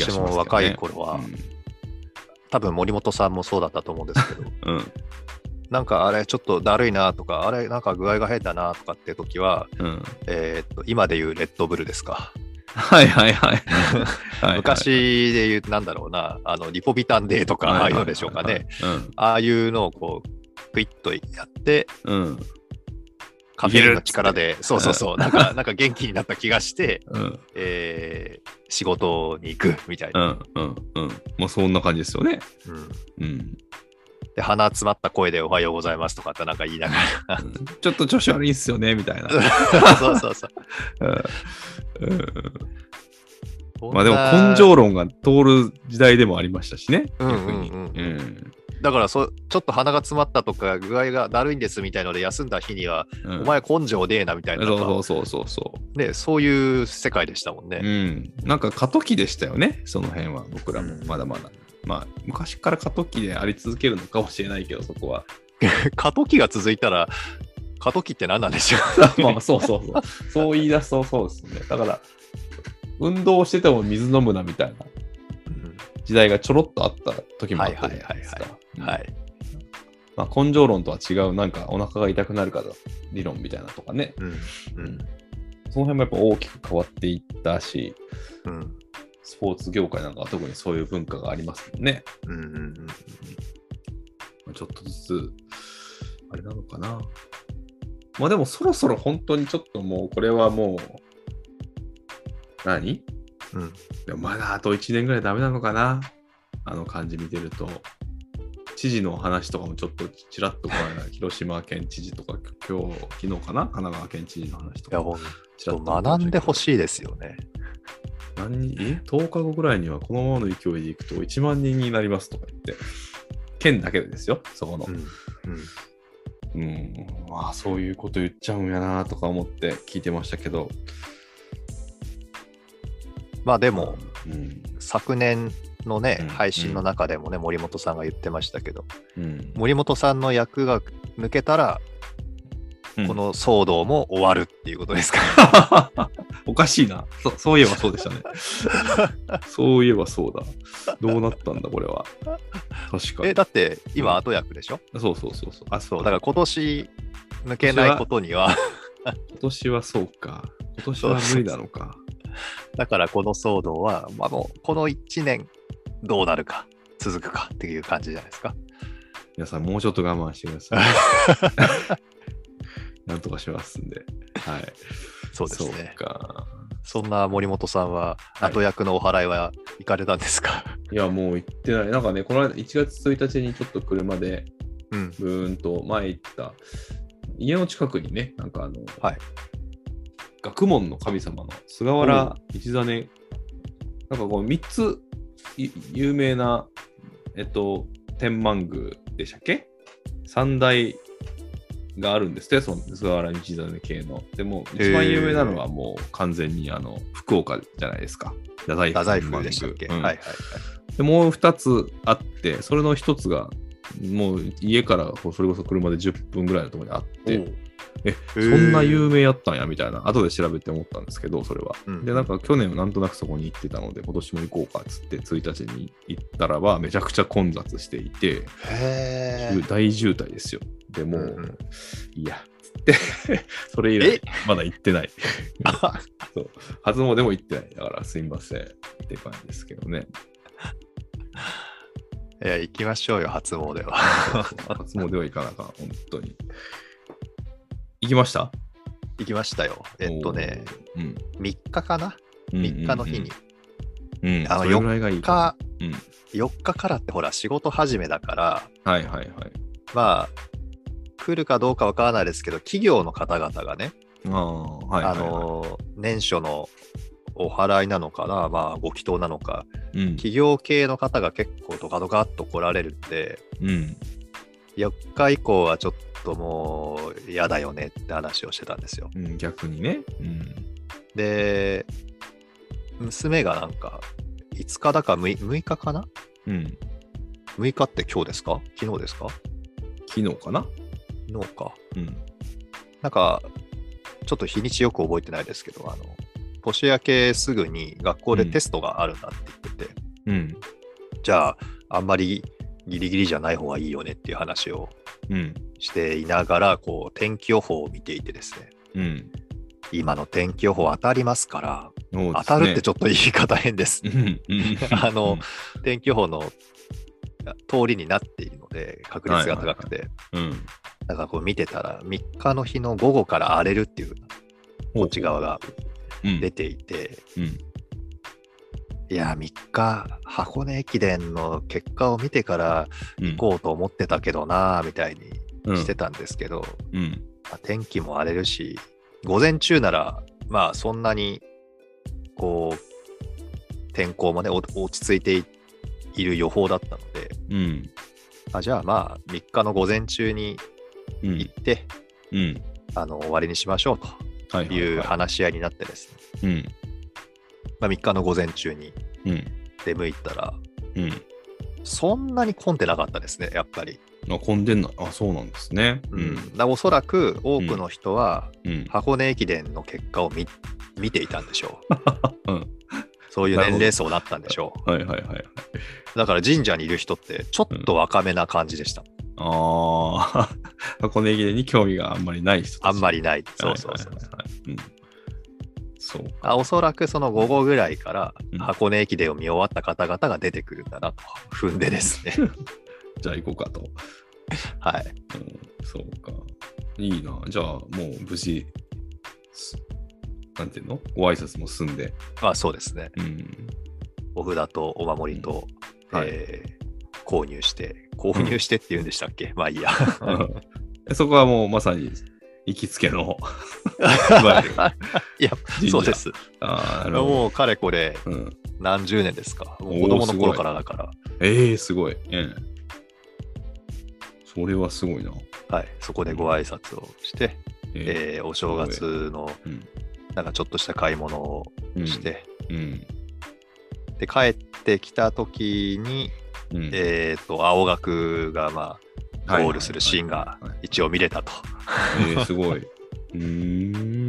私も若い頃は多分森本さんもそうだったと思うんですけど、うん。うん。なんかあれちょっとだるいなとか、あれなんか具合が変だなとかって時は、うん。えーっと、今でいうレッドブルですか？はいはいはい。はいはい、昔で言う、なんだろうな、あの、リポビタンデーとか、ああいうのでしょうかね。ああいうのをこう、クイッとやって、うん。うん。カフェインの力で、そうそうそう、なんか、なんか元気になった気がして、うん。えー仕事に行くみたいな。うん。うん。うん。もうそんな感じですよね。うんうん。で、鼻詰まった声でおはようございますとかってなんか言いながら。ちょっと調子悪いんすよね、みたいな。そうそうそう。うんうんまあでも根性論が通る時代でもありましたしね、逆に。うんうんだからそ、ちょっと鼻が詰まったとか、具合がだるいんですみたいので、休んだ日には、うんお前根性ねえなみたいな、そうそうそうそうそね、そういう世界でしたもんう。ね。うん。なんか過渡期でしたよね、その辺は、僕らもうんまだまだ。まあ、昔から過渡期であり続けるのかもしれないけど、そこは。過渡期が続いたら、過渡期って何なんでしょう？まあ、そうそうそう。そう言い出すとそうですね。だから、運動してても水飲むなみたいなうん時代がちょろっとあった時もあったじゃないですか。はい。まあ、根性論とは違う、なんかお腹が痛くなるから理論みたいなとかね。うん。ううんん。その辺もやっぱ大きく変わっていったし、うん。スポーツ業界なんかは特にそういう文化がありますもんね。うん。うん。まあちょっとずつ、あれなのかな。まあでもそろそろ本当にちょっともうこれはもう、何？うん。でもまだあと1年ぐらいダメなのかなあの感じ見てると。知事の話とかもちょっとちらっとこ広島県知事とか今日、昨日かな？神奈川県知事の話といや、んちらっとと学んでほい。しいですよね。何人？え ?10 日後ぐらいにはこのままの勢いでいくと1万人になりますとか言って、県だけでですよ、そこの。うん。うん。うん、まあそういうこと言っちゃうんやなとか思って聞いてましたけど、まあでも、うん、昨年のねうん、配信の中でもね、森本さんが言ってましたけど、うん、森本さんの役が抜けたら、うんこの騒動も終わるっていうことですか？ら。おかしいなそ。そういえばそうでしたね。そういえばそうだ。どうなったんだ、これは。確かえ、に。だって今後役でしょ？そうそうそうそう。あ、そう、だから今年抜けないことには、今年は そうか。今年は無理なのか。だからこの騒動は、まあ、もうこの1年どうなるか、続くかっていう感じじゃないですか。皆さん、もうちょっと我慢してください。なんとかしますんで。はい。そうですね。そんな森本さんは、はい後役のお払いは行かれたんですか、いや、もう行ってない。なんかね、この間1月1日にちょっと車で、うん。ブーンと前行った、家の近くにね、なんかあの、はい学問の神様の菅原道真、なんかこう3つい有名な、えっと、天満宮でしたっけ？三大があるんですって、その菅原道真系の。でも、一番有名なのはもう完全にあの福岡じゃないですか。太宰府太宰府でしたっけ、うん。はいはいはい。でもう2つあって、それの1つが、もう家からそれこそ車で10分ぐらいのところにあって、え、そんな有名やったんやみたいな、後で調べて思ったんですけど、それは。うんで、なんか去年はなんとなくそこに行ってたので、今年も行こうかっつって、1日に行ったらば、めちゃくちゃ混雑していて、大渋滞ですよ。でもう、うんうんいや、つって、それ以来え、まだ行ってない。あ そう初詣も行ってない。だから、すいませんって感じですけどね。いや、行きましょうよ、初詣は。初詣は行かなあかん、本当に。行きました？行きましたよ。えっとね、、おー3日かな？うん、?3 日の日に。うん、うん、あのそれぐらいがいいか日、うん、4日からってほら、仕事始めだから、はいはいはい。まあ、来るかどうかわからないですけど、企業の方々がね、ああ、はいはい、はい。あの、年初のお払いなのかな、まあ、ご祈祷なのか、うん、企業系の方が結構ドカドカっと来られるんで、うん。4日以降はちょっともう嫌だよねって話をしてたんですよ。うん、逆にね。うん。で、娘がなんか、5日だか 6, 6日かな？うん。?6 日って今日ですか？昨日ですか？昨日かな？昨日か。うん。なんか、ちょっと日にちよく覚えてないですけど、あの、年明けすぐに学校でテストがあるんだって言ってて、うん。じゃあ、あんまりギリギリじゃない方がいいよねっていう話をうん。していながら、こう、天気予報を見ていてですね、うん。今の天気予報当たりますから、ね当たるってちょっと言い方変です。あの、天気予報の通りになっているので、確率が高くて、うん。だからこう見てたら、3日の日の午後から荒れるっていう、こっち側がうん出ていて、うん。いや、3日、箱根駅伝の結果を見てから行行こうと思ってたけどな、みたいにうん。してたんですけど、うん。まあ天気も荒れるし、午前中なら、まあそんなに、こう、天候もね、お落ち着いていいる予報だったので、うん。あじゃあまあ3日の午前中にうん。行って、うん。あの終わりにしましょうはいという話し合いになってですね、うん。まあ、3日の午前中にうん。出向いたら、うん。そんなに混んでなかったですね、やっぱり。あ、混んでんな。あ、そうなんですね。ううんん。だおそらく多くの人はうん。箱根駅伝の結果を見見ていたんでしょう。うんそういう年齢層だったんでしょはいはいはいはい。う。だから神社にいる人ってちょっと若めな感じでした。ああ、箱根駅伝に興味があんまりない人あんまりない。そうそうそう。そうか。あおそらくその午後ぐらいからうん箱根駅伝を見終わった方々が出てくるんだなと踏んでですね。じゃあ行こうかと。はい。うん、そうか。いいな。じゃあもう無事、すなんていうの？ご挨拶も済んで。まあそうですね。うん。お札とお守りと、うんはいえー購入して、購入してって言うんでしたっけ、まあいいや。そこはもうまさに行きつけの。いや、そうです。あもうかれこれうん、何十年ですか？もうおー子供の頃からだから。ええすごい。うん。それはすごいな。はい。そこでご挨拶をして、ええーお正月のうんなんかちょっとした買い物をうんして、うん。で、帰ってきた時に、うん。えっ、と、青学がまあ、ゴールするシーンが一応見れたと。えー、すごい。うーん。